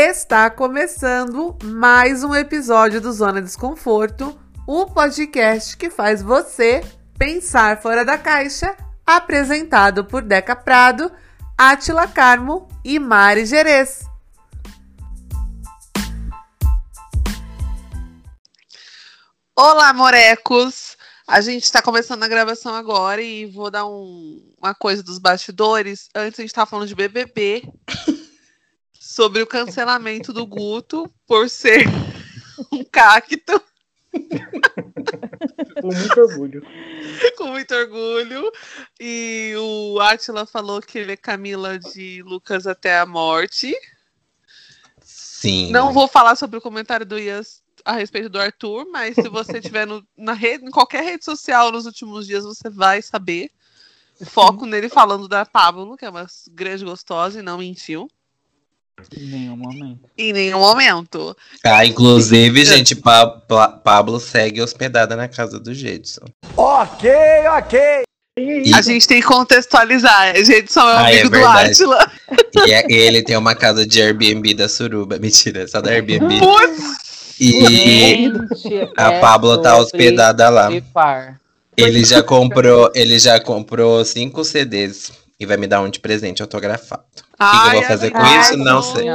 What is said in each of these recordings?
Está começando mais um episódio do Zona Desconforto, o podcast que faz você pensar fora da caixa, apresentado por Deca Prado, Atila Carmo e Mari Gerês. Olá, morecos! A gente está começando a gravação agora e vou dar um, uma coisa dos bastidores. Antes a gente estava falando de BBB, sobre o cancelamento do Guto por ser um cacto. Com muito orgulho. Com muito orgulho. E o Atila falou que ele é Camila de Lucas até a morte. Sim. Não vou falar sobre o comentário do Ias a respeito do Arthur, mas se você tiver no, na rede, em qualquer rede social nos últimos dias, você vai saber. Foco nele falando da Pablo, que é uma grande gostosa e não mentiu. Em nenhum momento. Em nenhum momento. Ah, inclusive, gente, pa pa Pablo segue hospedada na casa do Jedson. Ok, ok. E, A gente tem que contextualizar. Só é Ah, é amigo do verdade. Átila. e é- ele tem uma casa de Airbnb da Suruba. Mentira, só da Airbnb. Putz! E Gente, a é Pablo tá hospedada lá. Ele já comprou, ele já comprou cinco CDs e vai me dar um de presente autografado. O que, eu vou fazer com isso? Não sei.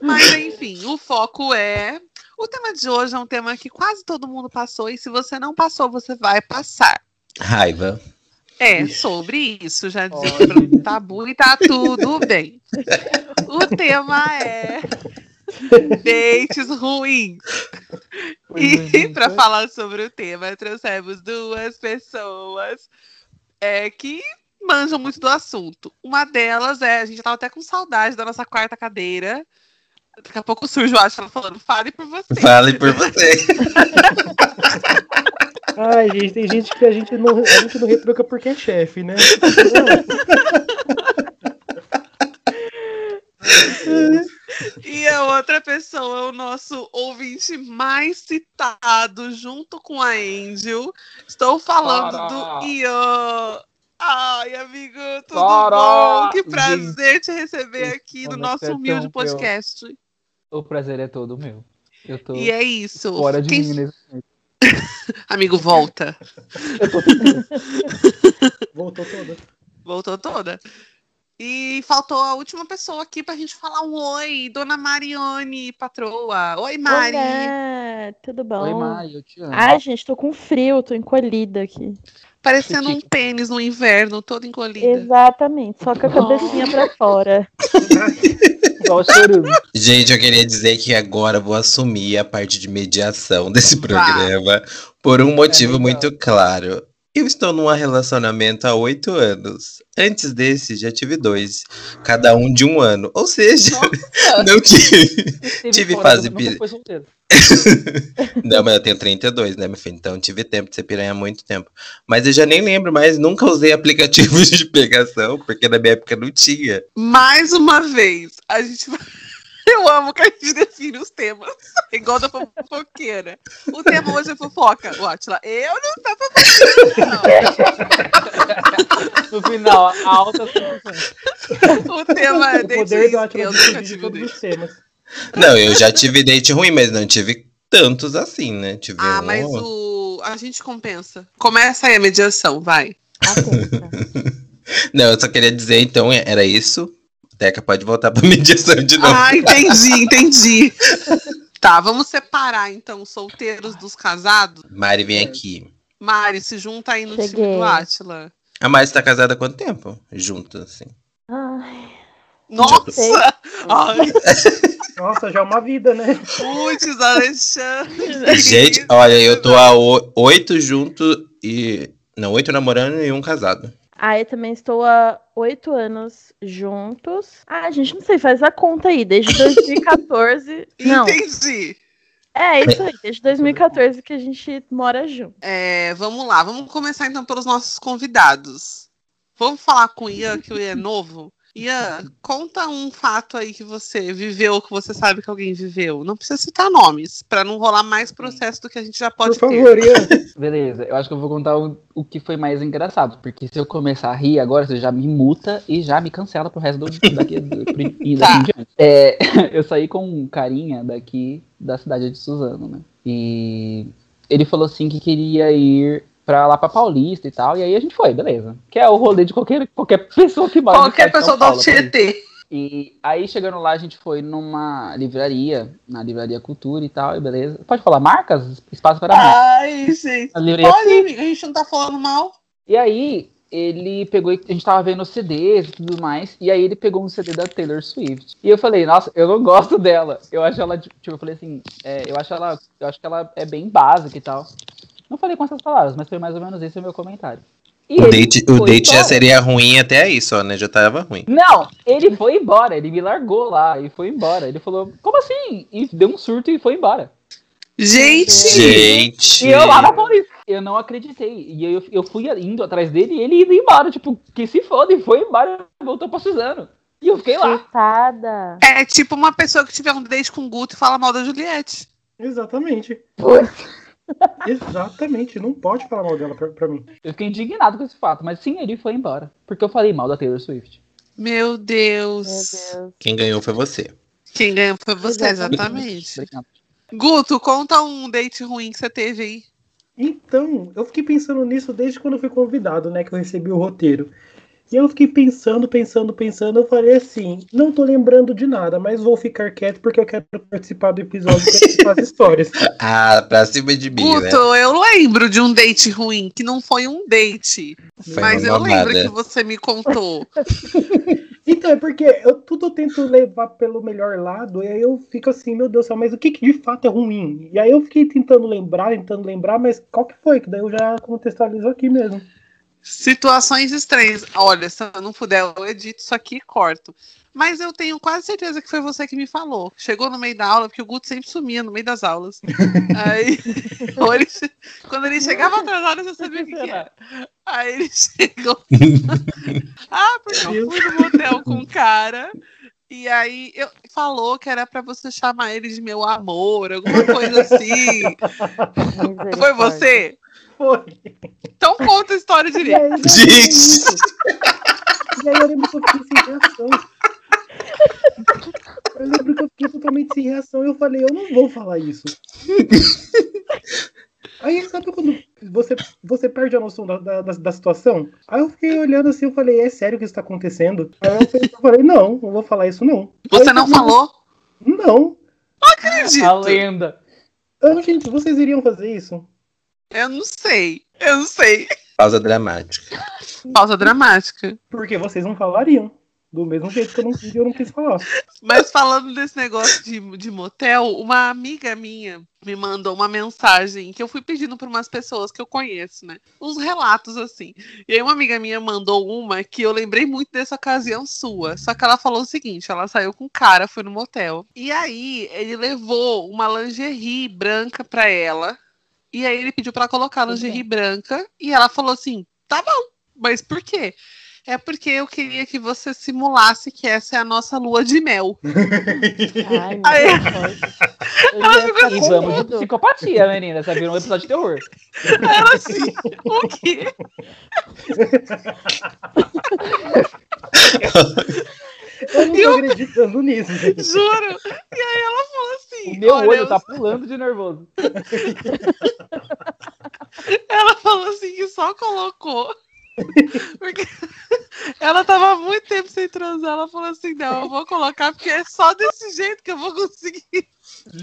Mas enfim, o foco é. O tema de hoje é um tema que quase todo mundo passou, e se você não passou, você vai passar. Raiva. É, sobre isso, já dizia um tabu e tá tudo bem. O tema é dates ruins. E para falar sobre o tema, trouxemos duas pessoas é, que manjam muito do assunto. Uma delas é, a gente tava até com saudade da nossa quarta cadeira. Daqui a pouco surge o Ashton falando, fale por você. Fale por você. Ai, gente, tem gente que a gente não, a gente não retruca porque é chefe, né? E a outra pessoa é o nosso ouvinte mais citado, junto com a Angel. Estou falando Para. do Ian. Ai, amigo, tudo Para. bom? Que prazer te receber aqui no Quando nosso é humilde podcast. O prazer é todo meu. Eu tô E é isso. fora de Quem- mim nesse momento. Amigo, volta. Voltou toda. Voltou toda. E faltou a última pessoa aqui pra gente falar um oi, Dona Marione, patroa. Oi, Mari. Olá, tudo bom? Oi, Mai, eu te amo. Ai, gente, tô com frio, tô encolhida aqui. Parecendo um pênis no inverno, todo encolhida. Exatamente, só com a cabecinha pra fora. Igual chorando. Gente, eu queria dizer que agora eu vou assumir a parte de mediação desse Vá. programa por um motivo muito claro. Eu estou num relacionamento há oito anos. Antes desse, já tive dois. Cada um de um ano. Ou seja, não tive. Tive fora, fase nunca pira- foi solteiro. Não, mas eu tenho 32, né, meu filho? Então tive tempo de ser piranha há muito tempo. Mas eu já nem lembro mais, nunca usei aplicativos de pegação, porque na minha época não tinha. Mais uma vez, a gente vai- Eu amo que a gente define os temas. Igual da fofoqueira. O tema hoje é fofoca. O Atila, eu não tô fofoqueira, No final, a alta. O tema é O poder do. Atlas Eu nunca tive todos os temas. Não, eu já tive date ruim, mas não tive tantos assim, né? Tive Ah, um... mas o... a gente compensa. Começa aí a mediação, vai. Não, eu só queria dizer, então, era isso. Teca pode voltar pra mediação de novo. Ah, entendi, entendi. Tá, vamos separar então os solteiros dos casados. Mari, vem aqui. Mari, se junta aí no time Cheguei. do Atila. A Mari tá casada há quanto tempo? Junto, assim. Ai, Nossa! Ai, Nossa, já é uma vida, né? putz, Alexandre. Gente, olha, eu tô há oito junto e. Não, oito namorando e um casado. Ah, eu também estou há oito anos juntos. Ah, gente, não sei, faz a conta aí, desde 2014. não, Entendi. é isso aí, desde 2014 que a gente mora junto. É, vamos lá, vamos começar então pelos nossos convidados. Vamos falar com o Ian, que o Ian é novo. Ian, conta um fato aí que você viveu, que você sabe que alguém viveu. Não precisa citar nomes, pra não rolar mais processo do que a gente já pode Por ter. favor, Ian. Beleza, eu acho que eu vou contar o, o que foi mais engraçado, porque se eu começar a rir agora, você já me multa e já me cancela pro resto do daqui, do, e daqui Tá. em diante. É, eu saí com um carinha daqui da cidade de Suzano, né? E ele falou assim que queria ir pra lá pra Paulista e tal, e aí a gente foi, beleza. Que é o rolê de qualquer, qualquer pessoa que mora Qualquer pessoa do. Tietê. E aí, chegando lá, a gente foi numa livraria, na Livraria Cultura e tal, e beleza. Pode falar marcas? Espaço para marcas. Ai, gente. Pode, amiga, a gente não tá falando mal. E aí, ele pegou, a gente tava vendo CDs e tudo mais, e aí ele pegou um CD da Taylor Swift. E eu falei, nossa, eu não gosto dela. Eu acho ela, tipo, eu falei assim, é, eu acho ela, eu acho que ela é bem básica e tal. Não falei com essas palavras, mas foi mais ou menos esse o meu comentário. E O date, o date já seria ruim até aí só, né? Já tava ruim. Não, ele foi embora, ele me largou lá e foi embora. Ele falou, como assim? E deu um surto e foi embora. Gente, Gente. E eu lá na Paulista. Eu não acreditei. E eu, eu fui indo atrás dele e ele indo embora. Tipo, que se foda. E foi embora. Voltou pra Suzano. E eu fiquei lá. Coitada. é tipo uma pessoa que tiver um date com o Guto e fala mal da Juliette. Exatamente. Exatamente. Não pode falar mal dela pra, pra mim. Eu fiquei indignado com esse fato. Mas sim, ele foi embora. Porque eu falei mal da Taylor Swift. Meu Deus. Meu Deus. Quem ganhou foi você. Quem ganhou foi você, Exatamente. Obrigado. Guto, conta um date ruim que você teve aí. Então, eu fiquei pensando nisso desde quando eu fui convidado, né? Que eu recebi o roteiro. E eu fiquei pensando, pensando, pensando. Eu falei assim: não tô lembrando de nada, mas vou ficar quieto porque eu quero participar do episódio com as histórias. Ah, pra cima de mim, né? Guto, eu lembro de um date ruim, que não foi um date. Foi mas eu lembro que você me contou. Então, é porque eu tudo eu tento levar pelo melhor lado, e aí eu fico assim, meu Deus do céu, mas o que, que de fato é ruim? E aí eu fiquei tentando lembrar, tentando lembrar, mas qual que foi? Que daí eu já contextualizo aqui mesmo. Situações estranhas. Olha, se eu não puder, eu edito isso aqui e corto. Mas eu tenho quase certeza que foi você que me falou. Chegou no meio da aula, porque o Guto sempre sumia no meio das aulas. Aí, ele quando ele chegava atrasado, eu sabia o que, que era. Aí ele chegou. ah, porque eu fui no motel com um cara. E aí eu falou que era pra você chamar ele de meu amor, alguma coisa assim. Foi você? Foi. Então conta a história direito. Gente. E aí eu lembro que eu fiquei sem reação. Eu lembro que eu fiquei totalmente sem reação e eu falei, eu não vou falar isso. Aí sabe quando você, você perde a noção da, da, da- situação? Aí eu fiquei olhando assim, eu falei, é sério que isso tá acontecendo? Aí eu falei, eu falei, não, não vou falar isso não. Você Aí não eu- falou? Não. Acredito. A lenda. Ah, gente, vocês iriam fazer isso? Eu não sei. Eu não sei. Pausa dramática. Pausa dramática. Porque vocês não falariam. Do mesmo jeito que eu não, eu não quis falar. Mas falando desse negócio de, de motel, uma amiga minha me mandou uma mensagem que eu fui pedindo para umas pessoas que eu conheço, né? Uns relatos assim. E aí uma amiga minha mandou uma que eu lembrei muito dessa ocasião sua. Só que ela falou o seguinte: ela saiu com um cara, foi no motel. E aí ele levou uma lingerie branca pra ela. E aí ele pediu pra colocar lingerie branca. E ela falou assim: tá bom, mas por quê? É porque eu queria que você simulasse que essa é a nossa lua de mel. Ai, Aí- Ela ficou vamos de psicopatia, menina. Você viu um episódio de terror. Ela assim, o quê? Eu não tô acreditando nisso, gente. Juro. E aí ela falou assim: O meu olha, olho eu- tá pulando de nervoso. Ela falou assim que só colocou. Porque ela tava há muito tempo sem transar. Ela falou assim: não, eu vou colocar porque é só desse jeito que eu vou conseguir.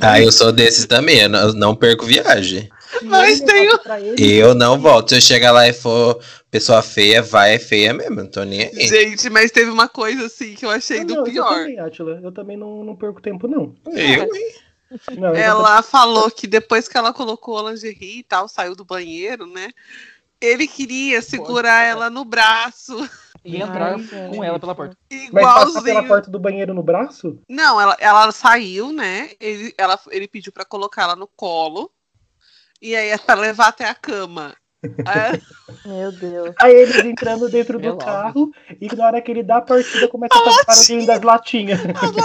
Ah, eu sou desses também. Eu não perco viagem. Mas tem eu Eu não volto. Se eu chegar lá e for pessoa feia, vai, é feia mesmo. Não tô nem aí. Gente, mas teve uma coisa assim que eu achei Ah, do não, Eu pior. também, Atila. Eu também não, não perco tempo, não. Eu, Não, eu Ela falou que depois que ela colocou a lingerie e tal, saiu do banheiro, né? Ele queria segurar ela no braço, E entrar Ai, com ela pela porta. Mas passar pela igualzinho. porta do banheiro no braço? Não, ela, ela saiu, né? Ele, ela, ele pediu pra colocar ela no colo. E aí é pra levar até a cama. É, Meu Deus. Aí eles entrando dentro do Relógio. carro e na hora que ele dá a partida começa a fazer barulhinho das latinhas. Caramba.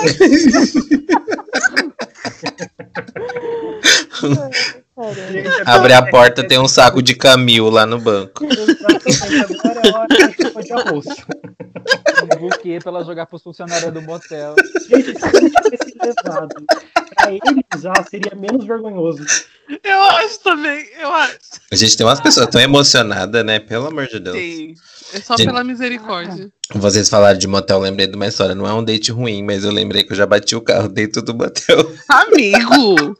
Gente, Abre a porta, tem um saco de camil lá no banco. Agora é hora de arroz. Um buquê pra ela jogar pros funcionários do motel. Gente, se levado pra ele usar, seria menos vergonhoso. eu acho também, eu acho. A gente tem umas pessoas tão emocionadas, né? Pelo amor de Deus. Sim. É só Gente. pela misericórdia. Vocês falaram de motel, eu lembrei de uma história. Não é um date ruim, mas eu lembrei que eu já bati o carro dentro do motel. Amigo!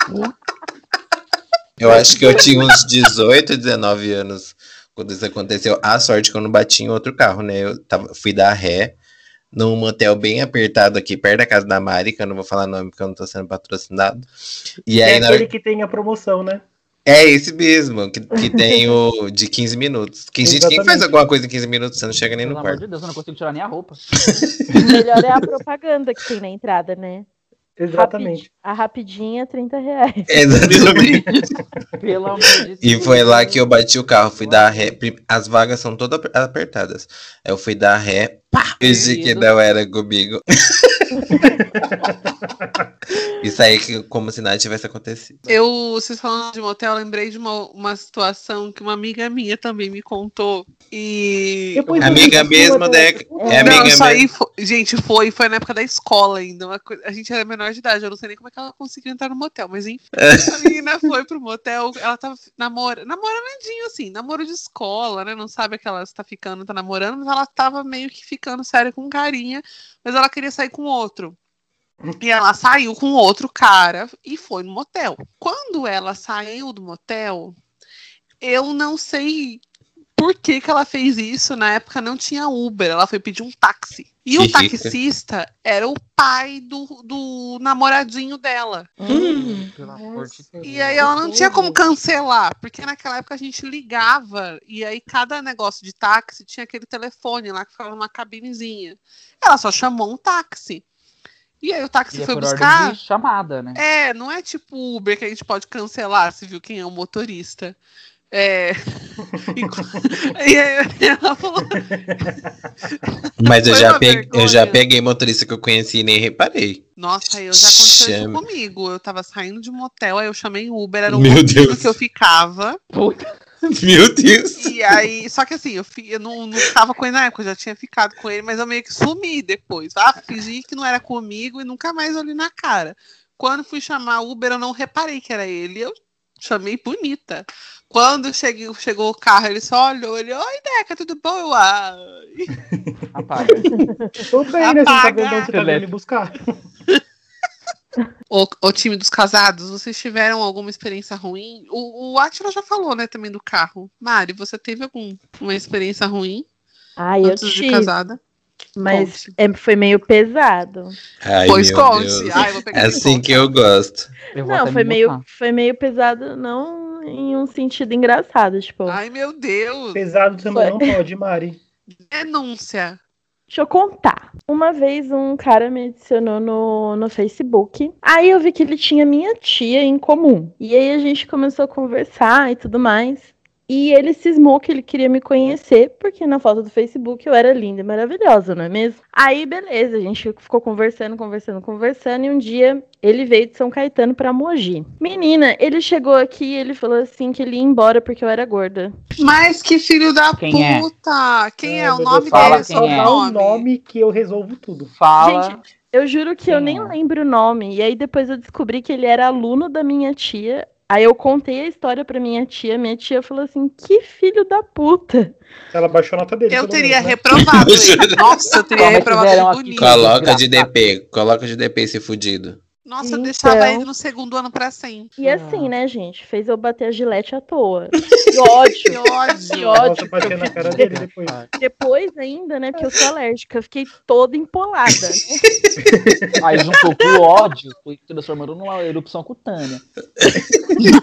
Eu acho que eu tinha uns 18, 19 anos quando isso aconteceu. A sorte que eu não bati em outro carro, né? Eu tava, fui dar ré num motel bem apertado aqui, perto da casa da Mari, que eu não vou falar nome porque eu não tô sendo patrocinado. E aí, é na hora aquele que tem a promoção, né? É esse mesmo, que, que tem o de 15 minutos. Que, gente, quem faz alguma coisa em 15 minutos, você não chega nem Pelo no amor quarto. de Deus, eu não consigo tirar nem a roupa. O melhor é a propaganda que tem na entrada, né? Exatamente. A rapidinha, 30 reais. Exatamente. Pelo amor de Deus. E foi lá que eu bati o carro, fui dar ré. As vagas são todas aper- apertadas. Aí eu fui dar ré, pá, fingi que não era comigo. Isso aí que como se nada tivesse acontecido. Eu, vocês falando de motel, eu lembrei de uma, uma situação que uma amiga minha também me contou. E. Depois Amiga mesmo, né? É amiga aí, mesmo. foi- gente, foi, foi na época da escola ainda. a gente era menor de idade, eu não sei nem como é que ela conseguiu entrar no motel, mas enfim. A menina foi pro motel, ela tava namora, namoradinho assim, namoro de escola, né? Não sabe que ela está ficando, tá namorando, mas ela tava meio que ficando séria com um carinha, mas ela queria sair com outro. E ela saiu com outro cara e foi no motel. Quando ela saiu do motel, eu não sei por que, que ela fez isso. Na época não tinha Uber, ela foi pedir um táxi. E o rica. taxista era o pai do, do namoradinho dela. Hum. Pelo amor de Deus. E aí ela não tinha como cancelar, porque naquela época a gente ligava e aí cada negócio de táxi tinha aquele telefone lá que ficava numa cabinezinha. Ela só chamou um táxi. E aí o táxi E é foi por buscar. ordem de chamada, né? É, não é tipo Uber que a gente pode cancelar se viu quem é o motorista. É. e aí ela falou. Mas eu já, peguei, eu já peguei motorista que eu conheci e nem reparei. Nossa, eu já aconteceu isso comigo. Eu tava saindo de motel, aí eu chamei Uber, era um Meu Deus. que eu ficava. Puta. Meu Deus. E aí, só que assim, eu, fi- eu não, não ficava com ele na época, eu já tinha ficado com ele, mas eu meio que sumi depois. Ah, fingi que não era comigo e nunca mais olhei na cara. Quando fui chamar Uber, eu não reparei que era ele. Eu chamei bonita. Quando cheguei, chegou o carro, ele só olhou, ele, oi, Deca, tudo bom? Eu, "Ai." Apaga. Tô bem, né? Você tá tá vindo me buscar. O, o time dos casados, vocês tiveram alguma experiência ruim? O, o Atila já falou, né, também do carro. Mari, você teve alguma experiência ruim Ai, eu antes de casada? Mas Conte. é, foi meio pesado. Ai, pois meu conte. Deus. Ai, vou pegar É assim volta. que eu gosto. Eu Não, foi me meio, foi meio pesado, não em um sentido engraçado, tipo. Ai, meu Deus. Pesado também não pode, Mari. Denúncia. Deixa eu contar. Uma vez um cara me adicionou no, no Facebook. Aí eu vi que ele tinha minha tia em comum. E aí a gente começou a conversar e tudo mais. E ele cismou que ele queria me conhecer, porque na foto do Facebook eu era linda e maravilhosa, não é mesmo? Aí, beleza, a gente ficou conversando, conversando, conversando. E um dia ele veio de São Caetano pra Mogi. Menina, ele chegou aqui e ele falou assim que ele ia embora porque eu era gorda. Mas que filho da Quem é? puta! Quem é? O meu nome Deus, fala dele? Só é. dá o nome que eu resolvo tudo. Fala. Gente, Eu juro que eu Quem nem é? lembro o nome. E aí depois eu descobri que ele era aluno da minha tia. Aí eu contei a história pra minha tia. Minha tia falou assim: que filho da puta. Ela baixou a nota dele. Eu teria menos, né? reprovado ele. Nossa, eu teria reprovado bonito. Coloca de. DP, coloca de DP esse fudido. Nossa, eu Então. deixava ele no segundo ano pra sempre. E Ah. assim, né, gente? Fez eu bater a gilete à toa. Que ódio. Que ódio. Que ódio. Nossa, na cara dele depois. Depois ainda, né? Porque eu sou alérgica. Eu fiquei toda empolada. Né? Aí juntou com o ódio, foi transformando numa erupção cutânea.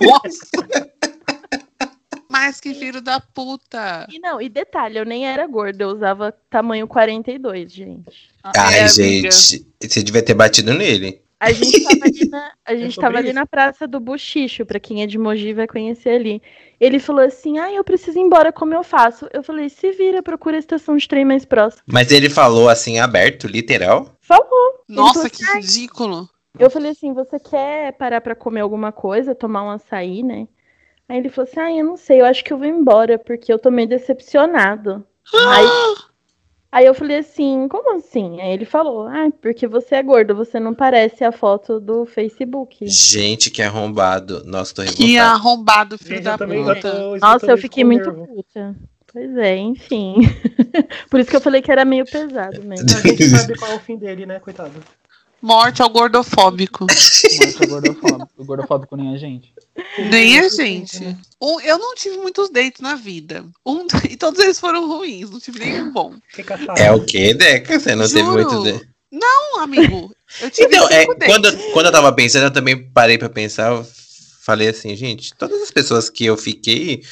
Nossa. Mas que filho da puta. E não, e detalhe, eu nem era gorda. Eu usava tamanho 42, gente. Ai, É, amiga. gente, você devia ter batido nele. A gente tava ali na, a gente sobre tava ali na Praça do Buchicho, pra quem é de Mogi vai conhecer ali. Ele falou assim: ah, eu preciso ir embora, como eu faço? Eu falei: se vira, procura a estação de trem mais próxima. Mas ele falou assim, aberto, literal? Falou. Nossa, falou que assim, "Ai, ridículo. Eu falei assim: você quer parar pra comer alguma coisa, tomar um açaí, né? Aí ele falou assim: ah, eu não sei, eu acho que eu vou embora, porque eu tô meio decepcionado. Aí, aí eu falei assim: como assim? Aí ele falou: ah, porque você é gordo, você não parece a foto do Facebook. Gente, que arrombado. Nossa, tô Que revoltado. arrombado, filho da puta. tô Nossa, eu fiquei muito nervo. puta. Pois é, enfim. Por isso que eu falei que era meio pesado mesmo. A gente sabe qual é o fim dele, né, coitado? Morte ao gordofóbico. Mas é gordofóbico. O gordofóbico nem a gente. Nem a Isso, gente. Um- eu não tive muitos dates na vida. Um, e todos eles foram ruins. Não tive nenhum bom. É o quê, Deca? Você não teve Juro. muito. De... Não, amigo. Eu tive Então, é, dates. quando, quando eu tava pensando, eu também parei pra pensar, eu falei assim, gente, todas as pessoas que eu fiquei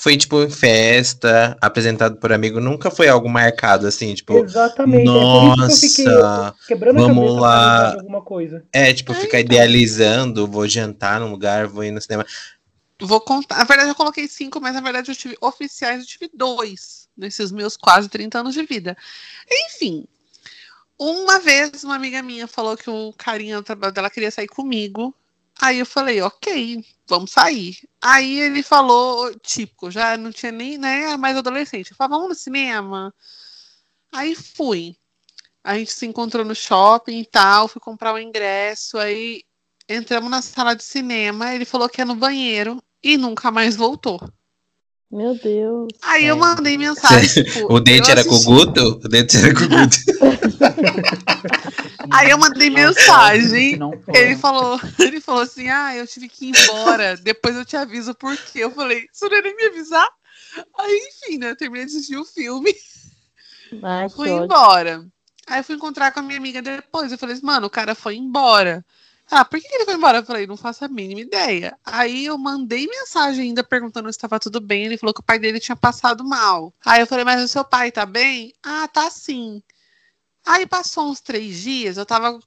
foi tipo em festa, apresentado por amigo, nunca foi algo marcado assim, tipo, Exatamente. é por isso que eu fiquei nossa, quebrando a vamos cabeça lá. pra lembrar de alguma coisa. é, tipo, ficar idealizando, vou jantar num lugar, vou ir no cinema. Vou contar. Na verdade, eu coloquei cinco, mas na verdade eu tive oficiais, eu tive dois nesses meus quase 30 anos de vida. Enfim. Uma vez, uma amiga minha falou que o carinha do trabalho dela queria sair comigo. Aí eu falei, ok, vamos sair. Aí ele falou, típico, já não tinha nem, né, mais adolescente. Eu falei, vamos no cinema? Aí fui. A gente se encontrou no shopping e tal, fui comprar o ingresso, aí entramos na sala de cinema, ele falou que ia no banheiro e nunca mais voltou. Meu Deus. Aí eu É. mandei mensagem. tipo, O dente eu era com o assisti- Guto? O dente era com o Guto. Aí eu mandei mensagem. Ele falou, ele falou assim: ah, eu tive que ir embora. Depois eu te aviso por quê. Eu falei, você não ia nem me avisar? Aí, enfim, né? Eu terminei de assistir o filme Ai, fui embora. Aí eu fui encontrar com a minha amiga depois. Eu falei assim, mano, o cara foi embora. Ah, por que que ele foi embora? Eu falei, não faço a mínima ideia. Aí eu mandei mensagem ainda perguntando se estava tudo bem. Ele falou que o pai dele tinha passado mal. Aí eu falei, mas o seu pai tá bem? Ah, tá sim. Aí passou uns três dias, eu tava,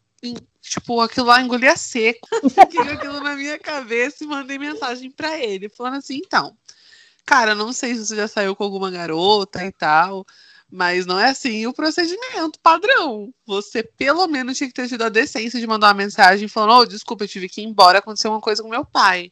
tipo, aquilo lá engolia seco. Fiquei aquilo na minha cabeça e mandei mensagem pra ele, falando assim, então, cara, não sei se você já saiu com alguma garota e tal, mas não é assim o procedimento padrão. Você pelo menos tinha que ter tido a decência de mandar uma mensagem falando, oh, desculpa, eu tive que ir embora, aconteceu uma coisa com meu pai.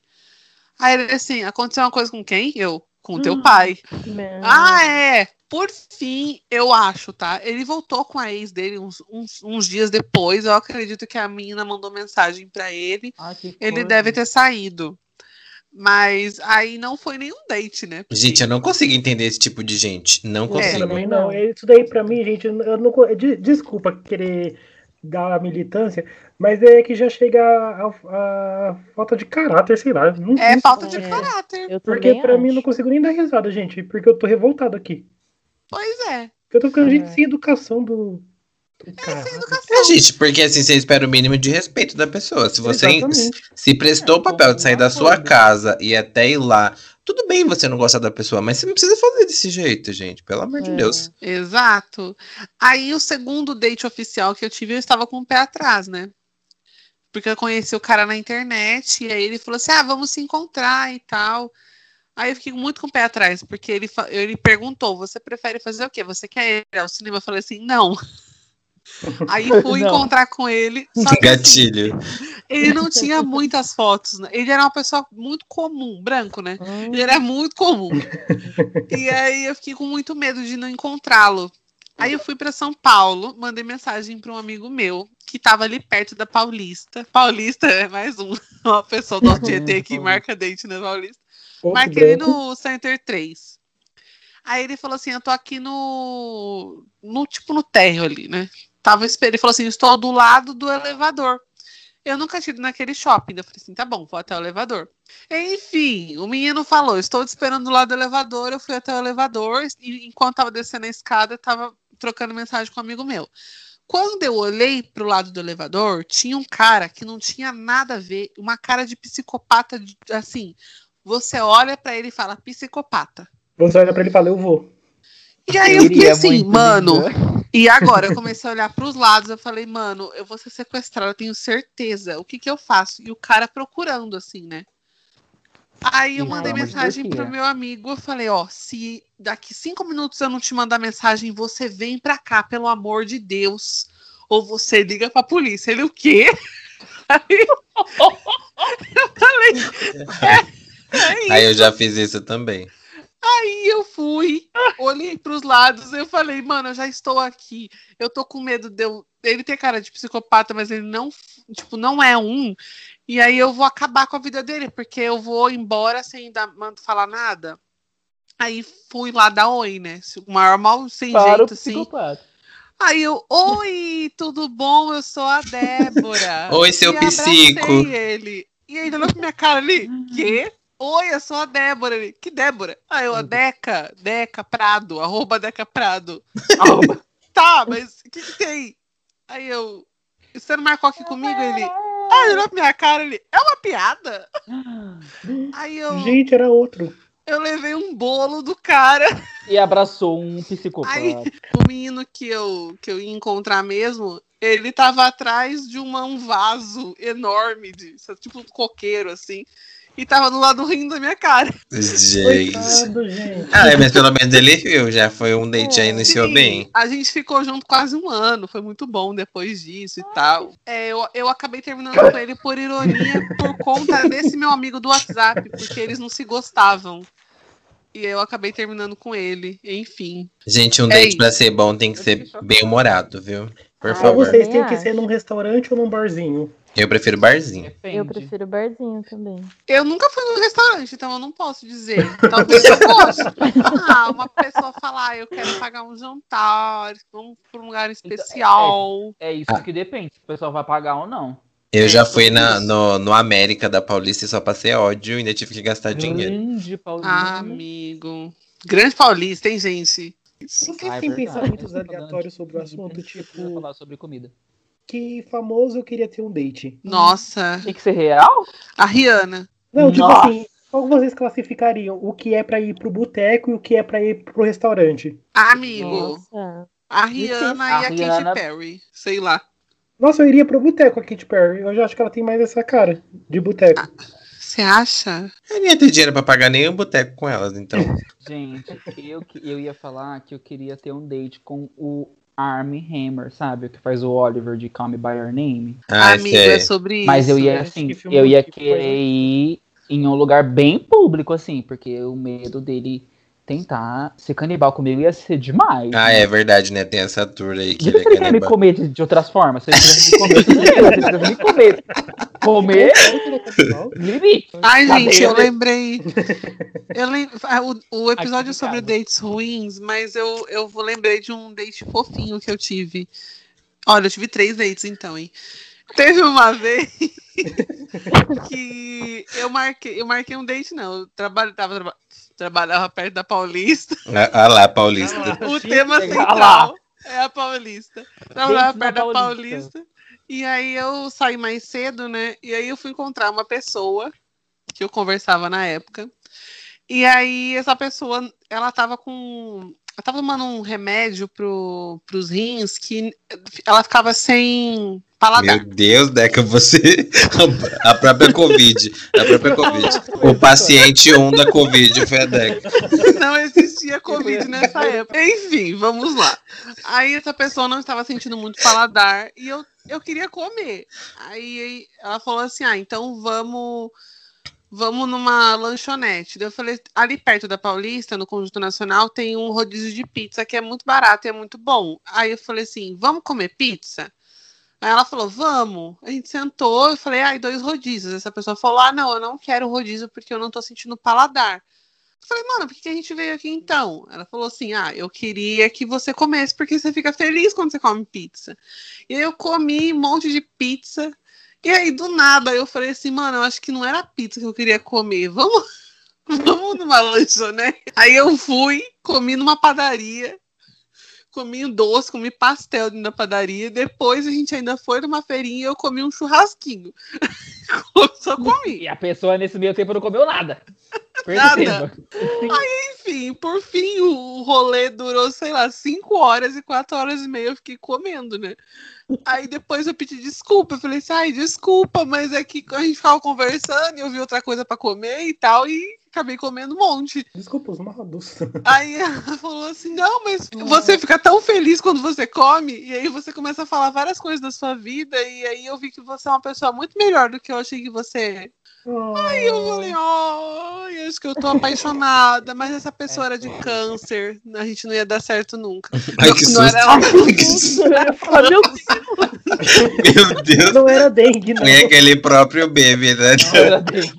Aí ele assim, aconteceu uma coisa com quem? Eu. Com teu Hum. pai. Meu. Ah, é. Por fim, eu acho, tá? Ele voltou com a ex dele uns, uns, uns dias depois. Eu acredito que a menina mandou mensagem pra ele. Ah, que Ele coisa. deve ter saído. Mas aí não foi nenhum date, né? Porque- Gente, eu não consigo entender esse tipo de gente. Não É. Consigo. também não. Isso daí pra mim, gente, eu não. Desculpa querer dar a militância, mas é que já chega a, a falta de caráter, sei lá. Não, É não- falta de É. caráter. Eu Porque pra acho. mim eu não consigo nem dar risada, gente, porque eu tô revoltado aqui. Pois é. Porque eu tô ficando gente É. sem educação do. do cara. É, gente, porque assim, você espera o mínimo de respeito da pessoa. Se você Exatamente. se prestou É, o papel de sair da sua acordo. casa e até ir lá, tudo bem você não gostar da pessoa, mas você não precisa fazer desse jeito, gente. Pelo amor de É. Deus. Exato. Aí o segundo date oficial que eu tive, eu estava com o pé atrás, né? Porque eu conheci o cara na internet e aí ele falou assim: ah, vamos se encontrar e tal. Aí eu fiquei muito com o pé atrás, porque ele, ele perguntou: você prefere fazer o quê? Você quer ir ao cinema? Eu falei assim: não. Aí fui Não. encontrar com ele. Só que assim, Gatilho. ele não tinha muitas fotos. né? Ele era uma pessoa muito comum, branco, né? Hum, Ele era muito comum. e aí eu fiquei com muito medo de não encontrá-lo. Aí eu fui para São Paulo, mandei mensagem para um amigo meu que estava ali perto da Paulista. Paulista é mais um, uma pessoa do Tietê que marca date na Paulista. Outro Marquei ele no Center 3. Aí ele falou assim: Eu tô aqui no. no tipo no térreo ali, né? Tava esperando. Ele falou assim: Estou do lado do elevador. Eu nunca tive naquele shopping. Eu falei assim: Tá bom, vou até o elevador. Enfim, o menino falou: Estou te esperando do lado do elevador. Eu fui até o elevador. E enquanto tava descendo a escada, eu tava trocando mensagem com um amigo meu. Quando eu olhei pro lado do elevador, tinha um cara que não tinha nada a ver, uma cara de psicopata, assim. Você olha pra ele e fala psicopata. Você olha pra ele e fala, eu vou. E aí eu Ele fiquei é assim, mano, vingança. E agora eu comecei a olhar pros lados, eu falei, mano, eu vou ser sequestrada, eu tenho certeza. O que que eu faço? E o cara procurando, assim, né? Aí eu mandei mensagem pro Kia. meu amigo, eu falei, ó, se daqui cinco minutos eu não te mandar mensagem, você vem pra cá, pelo amor de Deus. Ou você liga pra polícia. Ele, o quê? Aí eu falei, é, é. Aí eu já fiz isso também. Aí eu fui, olhei pros lados, eu falei, mano, eu já estou aqui. Eu tô com medo de eu. Ele ter cara de psicopata, mas ele não, tipo, não é um. E aí eu vou acabar com a vida dele, porque eu vou embora sem dar, man- falar nada. Aí fui lá dar oi, né? O maior mal sem Para o jeito, assim. psicopata. Aí eu, oi, tudo bom? Eu sou a Débora. Oi, seu E psico. ele. E aí ele olhou pra minha cara ali, quê? Oi, eu sou a Débora. Ele, que Débora? Aí eu, a Deca, Deca Prado, arroba Deca Prado. Arroba. Tá, mas o que que tem? Aí eu, você não marcou aqui comigo? Ele, ele olhou pra minha cara, ele, é uma piada? Aí eu, Gente, era outro. eu levei um bolo do cara. E abraçou um psicopata. Aí- o menino que eu, que eu ia encontrar mesmo, ele tava atrás de uma, um vaso enorme, de, tipo um coqueiro, assim, e tava do lado rindo da minha cara. Gente. Coitado, gente. Ah, mas pelo menos ele viu, já foi um date aí, iniciou Sim, bem. A gente ficou junto quase um ano, foi muito bom depois disso e tal. É, eu, eu acabei terminando com ele por ironia, por conta desse meu amigo do WhatsApp, porque eles não se gostavam. E eu acabei terminando com ele, enfim. Gente, um É date isso. pra ser bom tem que ser bem humorado, viu? Por Ah, favor. vocês Também tem que ser num restaurante ou num barzinho? Eu prefiro barzinho. Depende. Eu prefiro barzinho também. Eu nunca fui no restaurante, então eu não posso dizer. Talvez eu possa. Ah, uma pessoa falar, eu quero pagar um jantar, vamos para um lugar especial. É isso que depende, se o pessoal vai pagar ou não. Eu É, já fui sobre na, no, no América da Paulista e só passei ódio e ainda tive que gastar dinheiro. Grande Paulinho. Ah, amigo. Grande Paulista, hein, gente? Ah, é têm verdade. pensamentos Tô falando aleatórios sobre o assunto? Tipo, falar sobre comida. Que famoso eu queria ter um date? Nossa, Tem que ser real? a Rihanna. Não, tipo Nossa. assim, como vocês classificariam o que é pra ir pro boteco e o que é pra ir pro restaurante? Amigo, Nossa. a Rihanna A e a Rihanna- Katy Perry. Sei lá. Nossa, eu iria pro boteco a Katy Perry. Eu já acho que ela tem mais essa cara de boteco. Você acha? Eu não ia ter dinheiro pra pagar nenhum boteco com elas, então. Gente, eu, que- eu ia falar que eu queria ter um date com o Armie Hammer, sabe? O que faz o Oliver de Call Me By Your Name. Ah, Amigo, sei. é sobre isso. Mas eu ia, Esse assim, eu ia querer ir em um lugar bem público, assim, porque o medo dele tentar ser canibal comigo ia ser demais. Ah, é verdade, né? Tem essa tour aí que ele é me comer de, de outras formas? Se ele quiser me comer, se me comer. Comer, limite. Ai, gente, eu Cadeira. lembrei. Eu lem... ah, o, o episódio em sobre dates ruins, mas eu, eu vou lembrei de um date fofinho que eu tive. Olha, eu tive três dates então, hein? Teve uma vez que eu marquei, eu marquei um date, não. Eu trabalho, tava, trabalhava perto da Paulista. Ah, ah lá, Paulista. O tema central é a Paulista. Trabalhava perto da Paulista. Paulista. E aí eu saí mais cedo, né? E aí eu fui encontrar uma pessoa que eu conversava na época. E aí essa pessoa, ela tava com. Ela tava tomando um remédio pro, pros rins que ela ficava sem paladar. Meu Deus, Deca, você. A própria Covid. A própria Covid. O paciente 1 da Covid foi a Deca. Não existia Covid nessa época. Enfim, vamos lá. Aí essa pessoa não estava sentindo muito paladar e eu, eu queria comer. Aí ela falou assim: ah, então vamos. Vamos numa lanchonete. Eu falei, ali perto da Paulista, no Conjunto Nacional, tem um rodízio de pizza que é muito barato e é muito bom. Aí eu falei assim: vamos comer pizza? Aí ela falou, vamos. A gente sentou, eu falei, ai, dois rodízios. Essa pessoa falou, ah, não, eu não quero rodízio porque eu não tô sentindo paladar. Eu falei, mano, por que a gente veio aqui então? Ela falou assim: ah, eu queria que você comesse, porque você fica feliz quando você come pizza. E aí eu comi um monte de pizza. E aí, do nada, eu falei assim, mano, eu acho que não era pizza que eu queria comer. Vamos, vamos numa lanchonete. Aí eu fui, comi numa padaria. Comi um doce, comi pastel dentro da padaria. Depois a gente ainda foi numa feirinha e eu comi um churrasquinho. Só comi. E a pessoa nesse meio tempo não comeu nada. Perceba. Enfim, por fim, o rolê durou, sei lá, 5 horas e 4 horas e meia eu fiquei comendo, né? Aí depois eu pedi desculpa. Eu falei assim, ai, desculpa, mas é que a gente ficava conversando e eu vi outra coisa pra comer e tal, e acabei comendo um monte. Desculpa, os marrados. Aí ela falou assim: não, mas você fica tão feliz quando você come, e aí você começa a falar várias coisas da sua vida, e aí eu vi que você é uma pessoa muito melhor do que eu achei que você é. Aí eu falei, oh, acho que eu tô apaixonada, mas essa pessoa era de câncer, a gente não ia dar certo nunca. Ai, que não susto. era ela. Que susto. Meu Deus, Meu Deus. Não era dengue, não. Foi aquele próprio bebê, né? Não era dele.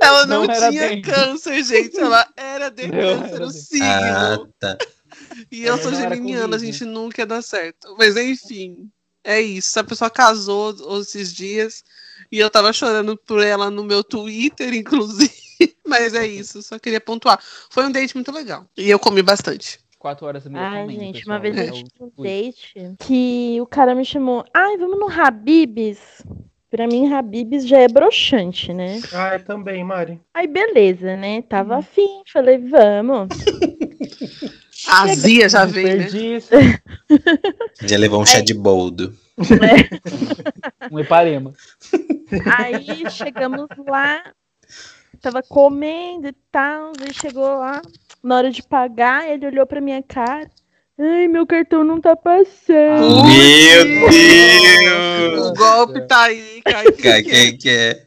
Ela não, Não era tinha dengue. câncer, gente. Ela era de Não câncer, era o dengue. signo. Ah, tá. E eu Mas sou não era geminiana, a gente nunca ia dar certo. Mas enfim, é isso. A pessoa casou esses dias e eu tava chorando por ela no meu Twitter, inclusive. Mas é isso, só queria pontuar. Foi um date muito legal. E eu comi bastante. Quatro horas e meia Ai, comendo, gente, pessoal. uma vez É eu o- tive um date que o cara me chamou. Ai, vamos no Habibs. Pra mim, Habibs já é broxante, né? Ah, também, Mari. Aí, beleza, né? Hum. Tava afim. Falei, vamos. A azia já veio, né? Já levou um chá de boldo. Um eparema. Aí chegamos lá, tava comendo e tal, aí chegou lá, na hora de pagar, ele olhou pra minha cara. Ai, meu cartão não tá passando. Meu Deus! O golpe tá aí, cai. Cara, Quem que é?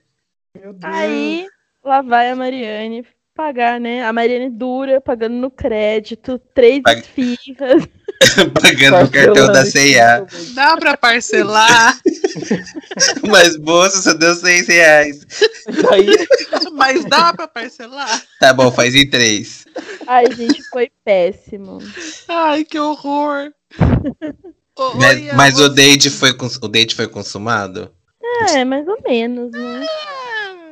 Meu Deus. Aí, lá vai a Mariane pagar, né? A Mariane dura, pagando no crédito, três Paga- esfirras. Pagando o cartão da C&A. Dá pra parcelar, Mas bolsa só deu 6 reais. Daí, mas dá pra parcelar. Tá bom, faz em três. Ai, gente, foi péssimo. Ai, que horror. Ô, Mas, mas o date foi o date foi consumado? É, mais ou menos, né?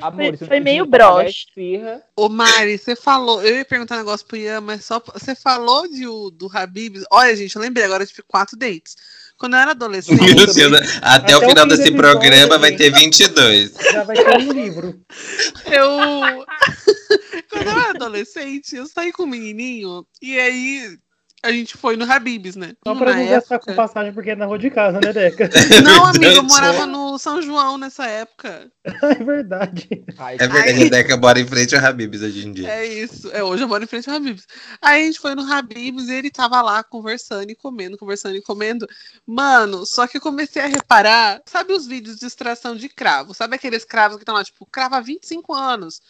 Amor, Foi- foi tem meio esfirra. Ô Mari, você falou, eu ia perguntar um negócio pro Ian, mas só você falou de, o- do Habib. Olha, gente, eu lembrei agora, eu tive quatro dates. Quando eu era adolescente, Meu Deus, até, Até o final desse programa vai gente. ter 22. Já vai ter um livro. eu. Quando eu era adolescente, eu saí com um menininho e aí a gente foi no Habibs, né? Só pra não gastar época- com passagem, porque é na rua de casa, né, Deca? Não, amigo, eu morava no São João nessa época. é verdade. Ai, É verdade, a Deca mora em frente ao Habibs hoje em dia. É isso. É, hoje eu moro em frente ao Habibs. Aí a gente foi no Habibs e ele tava lá conversando e comendo, conversando e comendo. Mano, só que eu comecei a reparar, sabe os vídeos de extração de cravo? Sabe aqueles cravos que estão lá, tipo, cravo há 25 anos.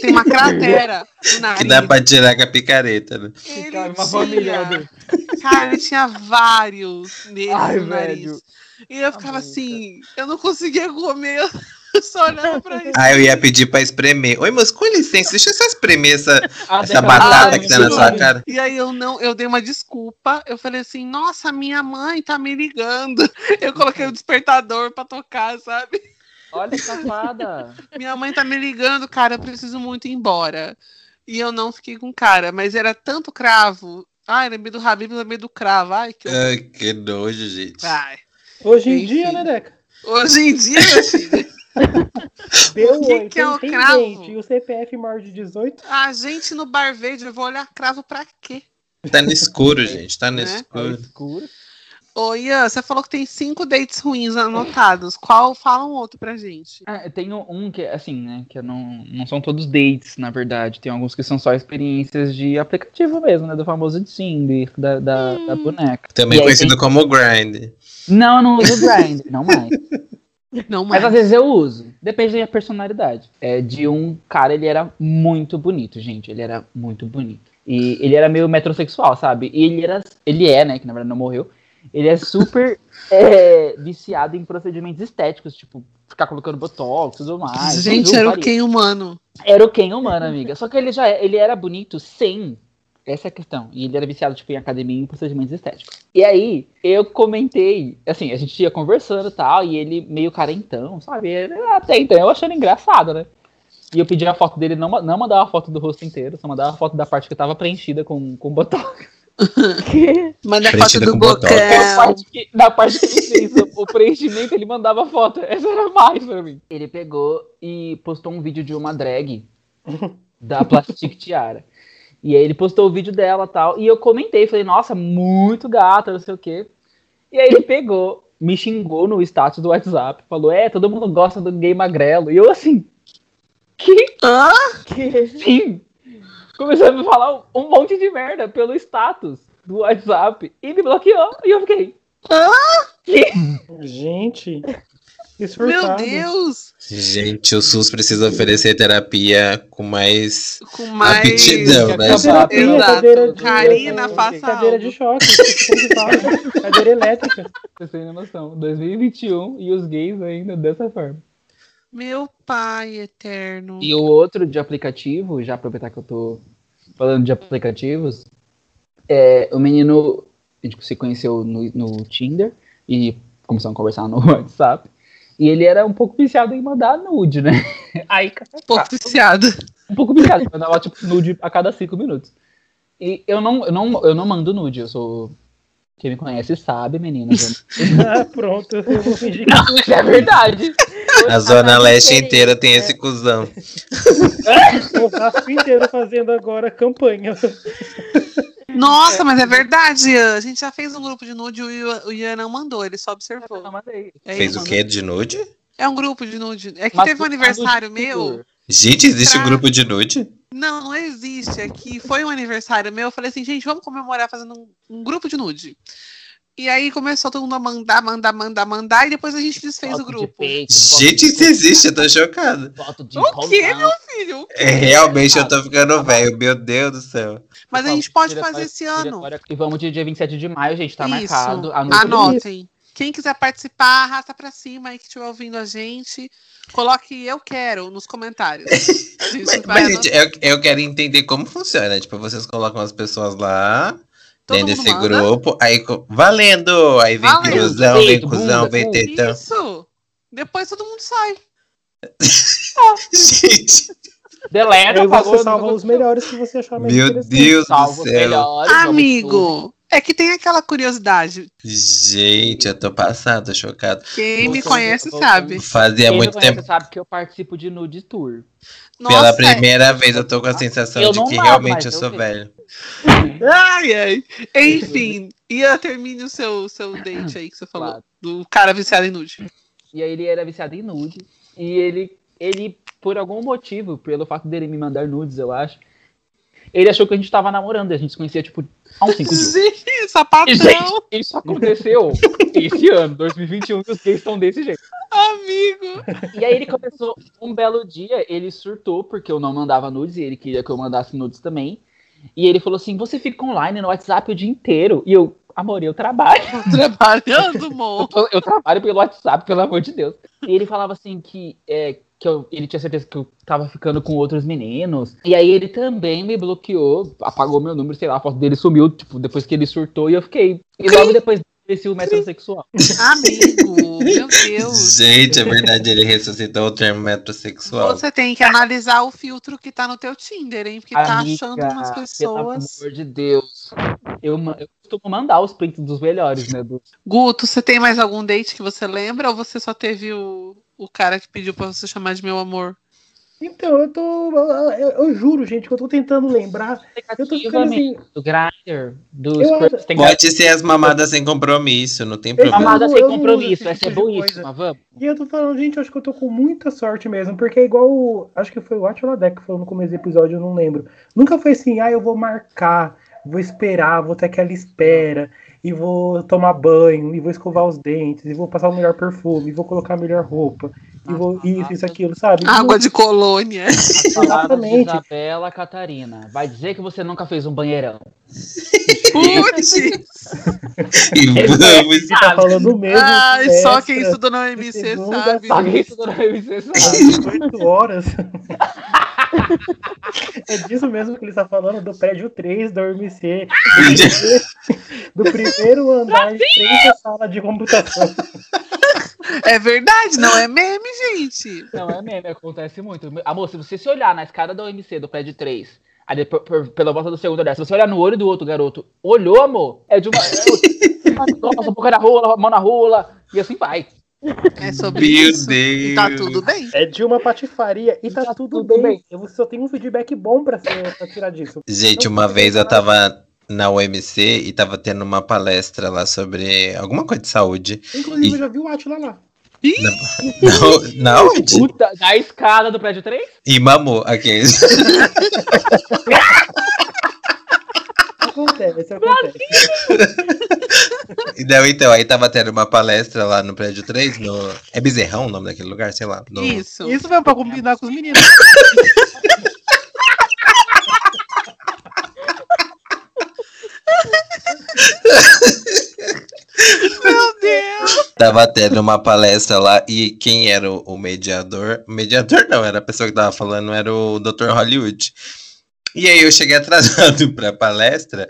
Tem uma cratera no nariz. Que dá pra tirar com a picareta, né? Ele uma família cara, ele tinha vários neles Ai, no nariz. velho. E eu ficava boca. assim, eu não conseguia comer, eu só olhava pra ele. Ah, eu ia pedir pra espremer. Oi, moço, com licença, deixa eu só espremer essa, A essa batata Ah, que tá na sua cara. E aí eu não, eu dei uma desculpa. Eu falei assim, nossa, minha mãe tá me ligando. Eu coloquei o despertador pra tocar, sabe? Olha que safada. Minha mãe tá me ligando, cara, eu preciso muito ir embora. E eu não fiquei com cara, mas era tanto cravo. Ai, lembrei do Habib, lembrei do cravo. Ai, que. Ai, que nojo, gente. Ai. Hoje em Enfim. dia, né, Deca? Hoje em dia, meu filho, Deu que oi, que é o cravo? dente. E o CPF maior de 18? a gente no bar verde, eu vou olhar cravo pra quê? Tá no escuro, gente, tá no Né? Escuro. escuro. Ô, Ian, você falou que tem cinco dates ruins anotados. Qual? Fala um outro pra gente. Ah, eu tenho um que, assim, né, que não, não são todos dates, na verdade. Tem alguns que são só experiências de aplicativo mesmo, né, do famoso Tinder, da, da, da boneca. Também E conhecido tem- como grind. Não, eu não uso Grindr, não mais. Não, Mas mais. às vezes eu uso. Depende da minha personalidade. É de um cara, ele era muito bonito, gente. Ele era muito bonito. E ele era meio metrosexual, sabe? E ele era. Ele é, né? Que na verdade não morreu. Ele é super é, viciado em procedimentos estéticos, tipo, ficar colocando botox e tudo mais. Gente, era o quem humano. Era o Ken humano, amiga. Só que ele já ele era bonito sem. Essa é a questão. E ele era viciado, tipo, em academia e em procedimentos estéticos. E aí, eu comentei, assim, a gente ia conversando e tal, e ele meio carentão, sabe? Até então, eu achando engraçado, né? E eu pedi a foto dele, não, não mandava a foto do rosto inteiro, só mandava a foto da parte que tava preenchida com, com botox. Manda a foto do botox. Na bocão. parte que, na parte que ele fez o, o preenchimento, ele mandava foto. Essa era mais pra mim. Ele pegou e postou um vídeo de uma drag da Plastic Tiara. E aí ele postou o vídeo dela tal. E eu comentei, falei, nossa, muito gata, não sei o quê. E aí ele pegou, me xingou no status do WhatsApp, falou, é, todo mundo gosta do gay magrelo. E eu assim, que? Hã? Que... Sim. Começou a me falar um monte de merda pelo status do WhatsApp. E me bloqueou. E eu fiquei, Gente, que Meu. Deus! Gente, o SUS precisa oferecer terapia com mais Com mais. aptidão, né? Exato. gente? Terapia, Exato. cadeira de, Karina, é, faça cadeira algo. de choque, cadeira elétrica. Vocês têm noção. 2021 e os gays ainda dessa forma. Meu pai eterno. E o outro de aplicativo, já aproveitar que eu tô falando de aplicativos, é, o menino, a gente se conheceu no, no Tinder e começamos a conversar no WhatsApp. E ele era um pouco viciado em mandar nude, né? Aí, Um pouco viciado. um pouco viciado, mandava tipo nude a cada cinco minutos. E eu não, eu não, eu não mando nude, eu sou. Quem me conhece sabe, meninas. Ah, pronto, eu vou fingir que Mas é verdade. A Zona Leste inteira tem esse cuzão. eu faço inteiro fazendo agora campanha. Nossa, mas é verdade, Ian. A gente já fez um grupo de nude e o Ian- o não mandou, ele só observou. Eu mandei. É Fez o quê de nude? É um grupo de nude. É que Mas teve um foi aniversário meu. Gente, existe um grupo de nude? Não, não existe. É que foi um aniversário meu. Eu falei assim, gente, vamos comemorar fazendo um, um grupo de nude. E aí começou todo mundo a mandar, mandar, mandar, mandar, e depois a gente desfez Foto o de grupo. peito, Gente, isso existe, eu tô chocado. Foto de O quê, roldão. meu filho? É, realmente eu tô ficando velho, meu Deus do céu. Mas a gente pode fazer esse ano. E vamos de dia 27 de maio, gente, tá Isso. marcado. Anotem. Quem quiser participar, arrasta pra cima aí que estiver ouvindo a gente. Coloque eu quero nos comentários. Mas, mas, gente, eu, eu quero entender como funciona. Tipo, vocês colocam as pessoas lá, Todo dentro mundo desse manda. grupo, aí valendo! Aí vem Valendo. cruzão, vem cuzão, bunda, vem tetão. Isso. Depois todo mundo sai. Gente, Deleta, apagou, você salva os melhores que você achar mais meu. Deus do Salva os céu. melhores. Amigo, é que tem aquela curiosidade. Gente, eu tô passado, tô chocado. Quem me Voltando, conhece sabe. Fazia Quem muito não conhece tempo. sabe que eu participo de Nude Tour. Pela Nossa, primeira vez eu tô com a sensação Eu de que realmente eu eu sou velho. Ai, ai. Enfim, Ian, termine o seu, seu date aí que você falou. Claro. Do cara viciado em nude. E aí ele era viciado em nude. E ele, ele, por algum motivo, pelo fato dele me mandar nudes, eu acho, ele achou que a gente tava namorando. e A gente se conhecia, tipo, há uns dias. E, sapatão, gente, isso aconteceu esse ano, 2021, que os gays estão desse jeito. amigo. E aí ele começou, um belo dia, ele surtou porque eu não mandava nudes e ele queria que eu mandasse nudes também. E ele falou assim: você fica online no WhatsApp o dia inteiro. E eu, amor, eu trabalho. Trabalhando, Eu, mo. tô- eu trabalho pelo WhatsApp, pelo amor de Deus. E ele falava assim que, é, que eu- ele tinha certeza que eu tava ficando com outros meninos. E aí ele também me bloqueou, apagou meu número, sei lá, a foto dele sumiu, tipo, depois que ele surtou e eu fiquei. E logo depois desse o metrosexual. Amigo, meu Deus. Gente, é verdade, ele ressuscitou o termo metrosexual. Você tem que analisar o filtro que tá no teu Tinder, hein? Porque tá Amiga, achando umas Pelo pessoas. amor de Deus. Eu, eu costumo mandar os prints dos melhores, né? do- Guto, você tem mais algum date que você lembra ou você só teve o, o cara que pediu pra você chamar de meu amor? Então, eu tô. Eu, eu juro, gente, que eu tô tentando lembrar. Eu tô ficando assim. do Grindr, do Eu Pode ser as mamadas sem compromisso, não tem problema. Amada Eu sem compromisso, essa é tipo boíssima, vamos. E eu tô falando, gente, eu acho que eu tô com muita sorte mesmo, porque é igual. o- Acho que foi o Atila Deck que falou no começo do episódio, eu não lembro. Nunca foi assim, ah, eu vou marcar, vou esperar, vou ter aquela espera, e vou tomar banho, e vou escovar os dentes, e vou passar o melhor perfume, e vou colocar a melhor roupa, e vou isso, isso, aquilo, sabe? Água de colônia. As palavras de Exatamente. Isabela Catarina. Vai dizer que você nunca fez um banheirão. Putz! E vamos. Ele tá falando mesmo. Ai, só quem estudou no MC segunda, sabe. Só que isso não é você sabe. às 18 horas. é disso mesmo que ele está falando, do prédio 3 da UMC, do primeiro andar de frente à sala de computação. É verdade, não é meme, gente. Não é meme, acontece muito. Amor, se você se olhar na escada da OMC do prédio 3, aí depois, por- pela volta do segundo andar, se você olhar no olho do outro garoto, olhou, amor, é de uma. É, nossa, boca na rola, mão na rola, e assim vai. É sobre Meu isso. E tá Deus. tudo bem. É de uma patifaria e tá, Tá tudo, tudo bem. bem. Eu só tenho um feedback bom pra, ser, pra tirar disso. Gente, uma vez eu tava na UMC e tava tendo uma palestra lá sobre alguma coisa de saúde. Inclusive, E- eu já vi o Atila lá. Na, na onde? Puta, na escada do prédio 3? E mamou aqueles. Acontece, acontece. Não, então, aí tava tendo uma palestra lá no prédio 3, no. É Bezerrão o nome daquele lugar, sei lá. no- Isso. Isso mesmo, pra combinar com os meninos. Meu Deus. Tava tendo uma palestra lá e quem era o, o mediador? O mediador não, era a pessoa que tava falando, era o Dr. Hollywood. E aí eu cheguei atrasado pra palestra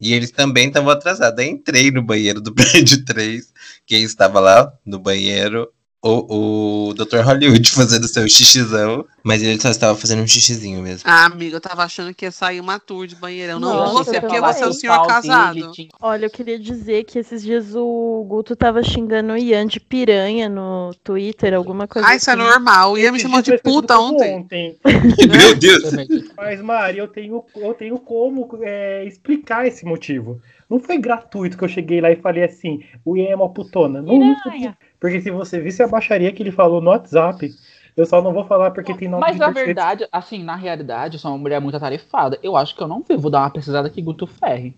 e eles também estavam atrasados. Aí entrei no banheiro do prédio 3, quem estava lá no banheiro? O, o Dr. Hollywood fazendo seu xixizão, mas ele só estava fazendo um xixizinho mesmo. Ah, amiga, eu tava achando que ia sair uma tour de banheirão. Não Nossa, você, porque você é um senhor casado. Olha, eu queria dizer que esses dias o Guto tava xingando o Ian de piranha no Twitter, alguma coisa Ah, isso é assim. normal. O Ian me chamou de puta tudo ontem. Meu Deus! Mas, Mari, eu tenho, eu tenho como é, explicar esse motivo. Não foi gratuito que eu cheguei lá e falei assim, o Ian é uma putona. Não, não foi- Piranha. Porque se você visse a baixaria que ele falou no WhatsApp, eu só não vou falar porque tem nome Mas de na verdade, assim, na realidade, eu sou uma mulher muito atarefada. Eu acho que eu não vi. Vou dar uma pesquisada aqui, Guto Ferri.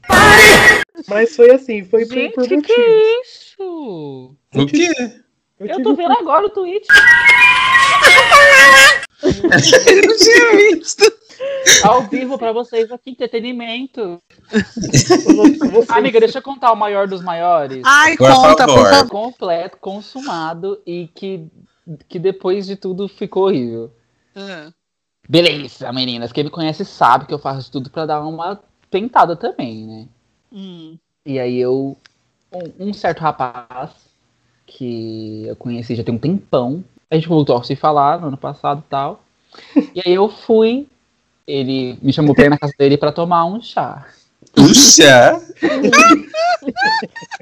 Mas foi assim, foi por, Gente, por que que motivo. é isso? O quê? Eu tive tô vendo agora o tweet. Ele não tinha visto. Ao vivo pra vocês aqui, entretenimento. Amiga, deixa eu contar o maior dos maiores. Ai, Por conta, por favor. favor. Completo, consumado e que, que depois de tudo ficou horrível. Ah, Beleza, meninas. Quem me conhece sabe que eu faço tudo pra dar uma tentada também, né? hum. E aí eu. Um, um certo rapaz que eu conheci já tem um tempão. A gente voltou a se falar no ano passado e tal. E aí eu fui. Ele me chamou pra ir na casa dele pra tomar um chá.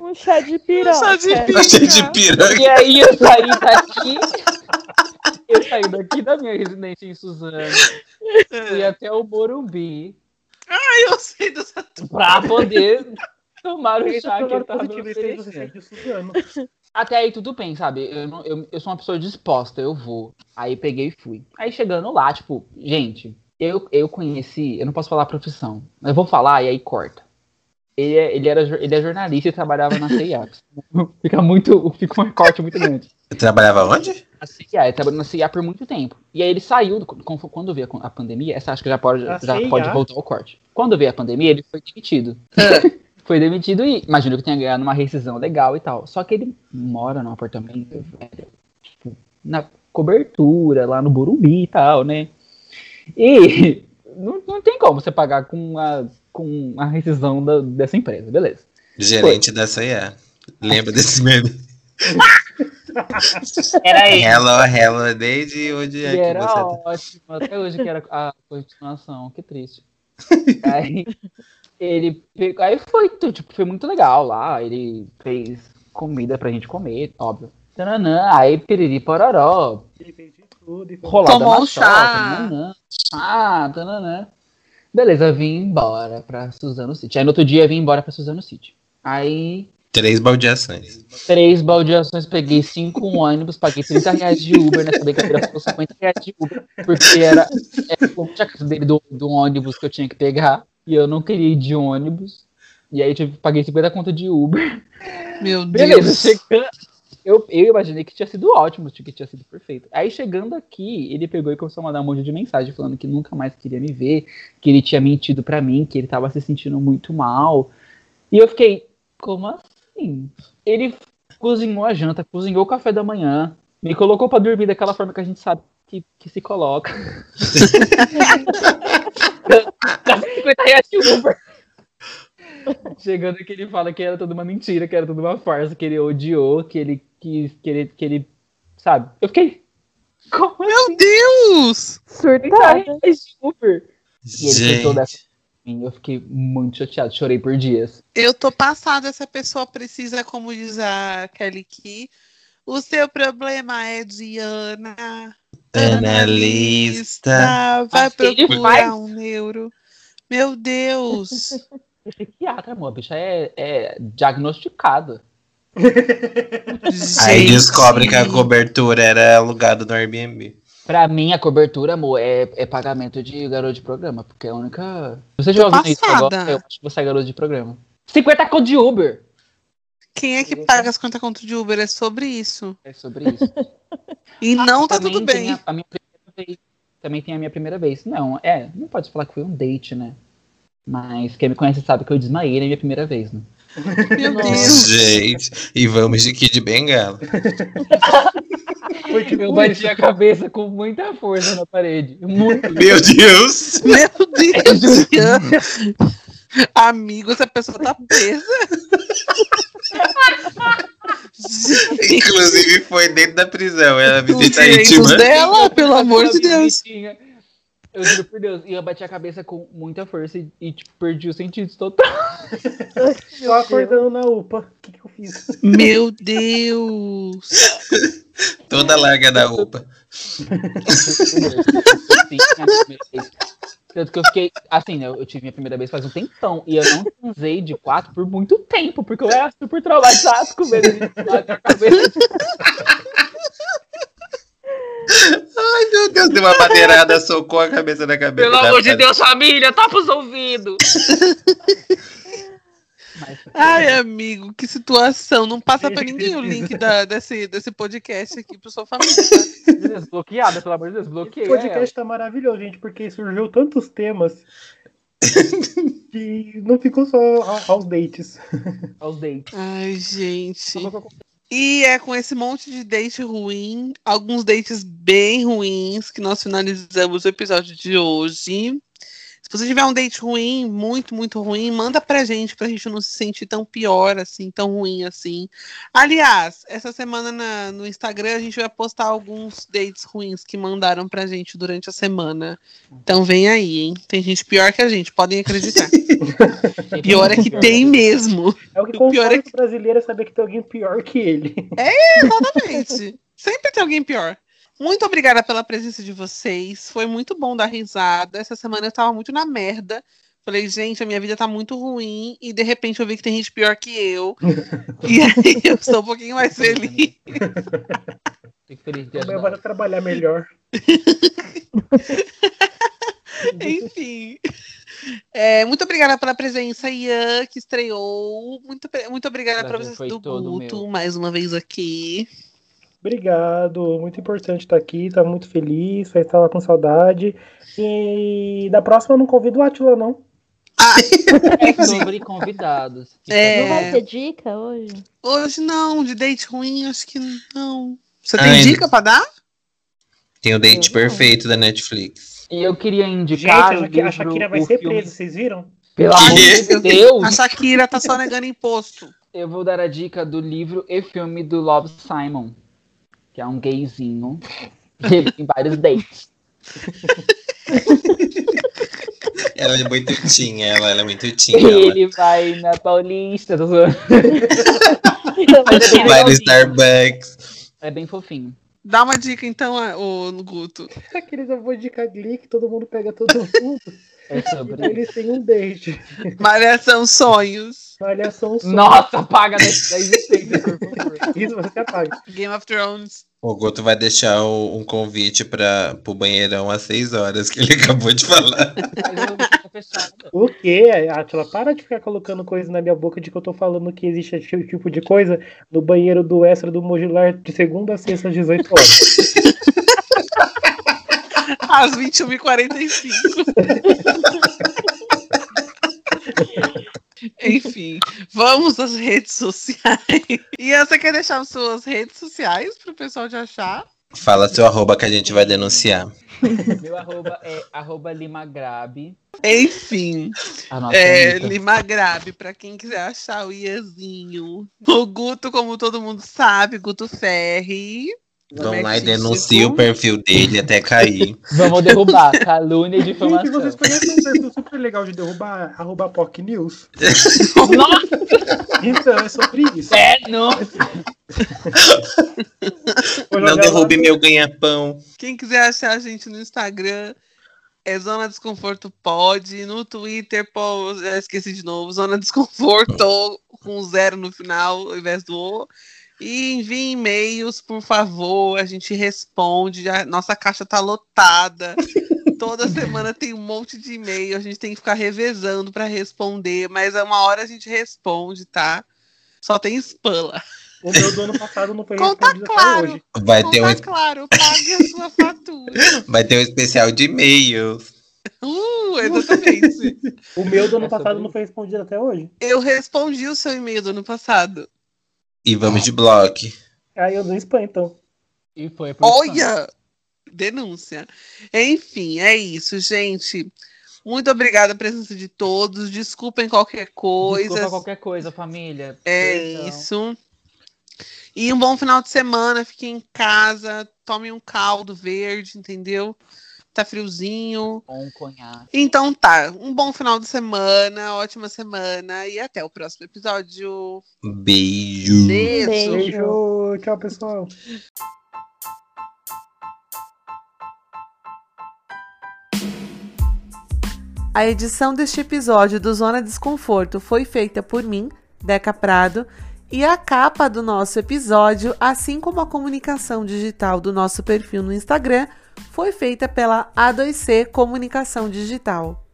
Um chá de piroca. Chá de piroca. Achei de piranha. E aí eu saí daqui. Eu saí daqui da minha residência em Suzano. Fui até o Morumbi Ai, eu sei dos pra poder tomar o chá é que ele tava me oferecendo. Até aí tudo bem, sabe? Eu, não- eu, eu sou uma pessoa disposta, eu vou. Aí peguei e fui. Aí chegando lá, tipo, gente, eu, eu conheci, eu não posso falar a profissão. Eu vou falar e aí corta. Ele é, ele era, ele é jornalista e trabalhava na CIA. fica muito, fica um recorte muito grande. Eu trabalhava onde? A CIA, ele trabalhou na CIA por muito tempo. E aí ele saiu, do- quando quando veio a pandemia, essa acho que já pode, já CIA? pode voltar ao corte. Quando veio a pandemia, ele foi demitido. foi demitido e imagino que tenha ganhado uma rescisão legal e tal. Só que ele mora num apartamento, velho, tipo, na cobertura, lá no Burumbi e tal, né? E não, não tem como você pagar com a, com a rescisão da- dessa empresa, beleza. Gerente da CIA. Lembra desse meme? Era ele. Hello, hello, desde onde é que era você tá? ótimo, até hoje que era a continuação, que triste. aí ele pegou, aí foi, tipo, foi muito legal lá, ele fez comida pra gente comer, óbvio. Tananã, aí piriri pororó, tudo e foi- rolada Tomou um chá. tananã, chá, tananã. Beleza, vim embora pra Suzano City. Aí no outro dia vim embora pra Suzano City. Aí Três baldeações. Três baldeações, peguei cinco ônibus, paguei 30 reais de Uber, nessa brincadeira ficou 50 reais de Uber, porque era, era longe a casa dele do, do ônibus que eu tinha que pegar, e eu não queria ir de ônibus, e aí eu tive, paguei 50 conto de Uber. Meu Beleza, Deus. chegando. Eu, eu imaginei que tinha sido ótimo, que tinha sido perfeito. Aí chegando aqui, ele pegou e começou a mandar um monte de mensagem falando que nunca mais queria me ver, que ele tinha mentido pra mim, que ele tava se sentindo muito mal. E eu fiquei, como assim? Ele cozinhou a janta, cozinhou o café da manhã, me colocou pra dormir daquela forma que a gente sabe que, que se coloca. Quase 50 reais de Uber. Chegando que ele fala que era tudo uma mentira, que era tudo uma farsa, que ele odiou, que ele quis, que ele, que ele sabe? Eu fiquei, como assim? Meu Deus! 30 Surtada. de Uber? E ele eu fiquei muito chateado, chorei por dias. Eu tô passada, essa pessoa precisa, como diz a Kelly Key, O seu problema é Diana. Analista. Vai Assim ele procurar um neuro. Meu Deus. Psiquiatra, amor. A bicha é, é diagnosticada. Aí descobre que a cobertura era alugada no Airbnb. Pra mim, a cobertura, amor, é, é pagamento de garoto de programa. Porque é a única. Você estiver ouvindo isso agora, eu acho que você é garoto de programa. 50 conto de Uber. Quem é que paga as contas contra de Uber? É sobre isso. É sobre isso. E não tá tudo bem. A, a minha primeira vez. Também tem a minha primeira vez. Não, é, não pode falar que foi um date, né? Mas quem me conhece sabe que eu desmaiei na minha primeira vez, né? Meu Nossa. Deus. Gente, e vamos de Kid Bengala. Eu bati isso. a cabeça com muita força na parede. Muito. Meu Deus! Meu Deus. Amigo, essa pessoa tá presa. Inclusive foi dentro da prisão, os visita íntima. dela, pelo amor de Deus. Bonitinha. Eu juro por Deus. E eu bati a cabeça com muita força e, e, tipo, perdi os sentidos total. Eu acordando na UPA. O que, que eu fiz? Meu Deus. Toda larga da UPA. Tanto que eu fiquei, assim, eu, eu tive minha primeira vez faz um tempão. E eu não transei de quatro por muito tempo, porque eu era super traumatizado com medo de a cabeça. Ai, meu Deus, deu uma madeirada, socou a cabeça na cabeça. Pelo amor de. Deus, família, tapa os ouvidos. Ai, amigo, que situação. Não passa pra ninguém o link da- desse, desse podcast aqui pra sua família. desbloqueada, pelo amor de Deus, O bloqueia. podcast tá maravilhoso, gente, porque surgiu tantos temas que não ficou só aos dates. Aos dates. Ai, gente. E é com esse monte de date ruim, alguns dates bem ruins, que nós finalizamos o episódio de hoje. Se você tiver um date ruim, muito, muito ruim, manda pra gente, pra gente não se sentir tão pior assim, tão ruim assim. Aliás, essa semana na- no Instagram a gente vai postar alguns dates ruins que mandaram pra gente durante a semana. Então vem aí, hein? Tem gente pior que a gente, podem acreditar. Pior é que tem mesmo. É o que O pior é o brasileiro é saber que tem alguém pior que ele. Exatamente. Sempre tem alguém pior. Muito obrigada pela presença de vocês. Foi muito bom dar risada. Essa semana eu tava muito na merda. Falei, gente, a minha vida tá muito ruim. E de repente eu vi que tem gente pior que eu. e aí eu estou um pouquinho mais feliz. Fico feliz de ajudar. trabalhar melhor. Enfim. É, muito obrigada pela presença, Ian, que estreou. Muito, muito obrigada presença foi do Guto, meu. mais uma vez aqui. Obrigado, muito importante estar aqui, tá muito feliz, vai estar lá com saudade. E da próxima eu não convido o Atila, não. É sobre convidados. É. Não vai ter dica hoje? Hoje não, de date ruim, acho que não. Você Ai, tem dica pra dar? Tem o date Uhum. perfeito da Netflix. E eu queria Gente, indicar. a o Shakira, a livro- Shakira vai o ser filme- presa, vocês viram? Pelo amor de Deus! A Shakira tá só negando imposto. Eu vou dar a dica do livro e filme do Love Simon, que é um gayzinho. Ele tem vários dates. Ela é muito tinha, ela, ela é muito tinha. E Ela ele vai na Paulista. tô zoando. vai no Starbucks. É bem fofinho. Dá uma dica então, ô, no Guto. Aqueles avôs de Cagli que todo mundo pega todo mundo. É sobre eles têm um date. Malhação Sonhos. Malhação só. Nossa, apaga da existência. Isso você apaga. Game of Thrones. O Guto vai deixar o- um convite para pro banheirão às 6 horas, que ele acabou de falar. Fechada. O quê? Atila, para de ficar colocando coisa na minha boca de que eu tô falando que existe esse tipo de coisa no banheiro do extra do Mogilar de segunda a sexta às 18 horas. Às 21h45. Enfim, vamos às redes sociais. E você quer deixar as suas redes sociais pro pessoal te achar? Fala seu arroba que a gente vai denunciar. Meu arroba é arroba limagrabe. Enfim, é, Anitta. Lima Grabe, pra quem quiser achar o Iazinho. O Guto, como todo mundo sabe, Guto Ferri. Vão lá e denuncia o perfil dele até cair. Vamos derrubar. Calúnia e Gente, difamação. vocês conhecem um perfil super legal de derrubar, arroba POC News? Nossa, Então, é sobre isso. é, não. Não derrube lá. meu ganha-pão. Quem quiser achar a gente no Instagram é Zona Desconforto Pode. No Twitter, pô, esqueci de novo, Zona Desconforto com zero no final ao invés do O. E envie e-mails, por favor, a gente responde. A nossa caixa tá lotada. Toda semana tem um monte de e-mail, a gente tem que ficar revezando para responder, mas uma hora a gente responde, tá? Só tem spam lá. O meu do ano passado não foi Conta respondido até claro. hoje. Vai Então ter, um, claro, pague a sua fatura. vai ter um especial de e-mails. Uh, exatamente. O meu do ano É passado não foi respondido até hoje. Eu respondi o seu e-mail do ano passado. E vamos de bloco. Aí eu dou spam, então. E foi isso. Olha! Denúncia. Enfim, é isso, gente. Muito obrigada a presença de todos. Desculpem qualquer coisa. Desculpa qualquer coisa, família. É isso. E um bom final de semana. Fiquem em casa. Tomem um caldo verde, entendeu? Tá friozinho. Com conhaque. Então tá. Um bom final de semana. Ótima semana. E até o próximo episódio. Beijo. Beijo. Beijo. Beijo. Tchau, pessoal. A edição deste episódio do Zona Desconforto foi feita por mim, Deca Prado, e a capa do nosso episódio, assim como a comunicação digital do nosso perfil no Instagram, foi feita pela A2C Comunicação Digital.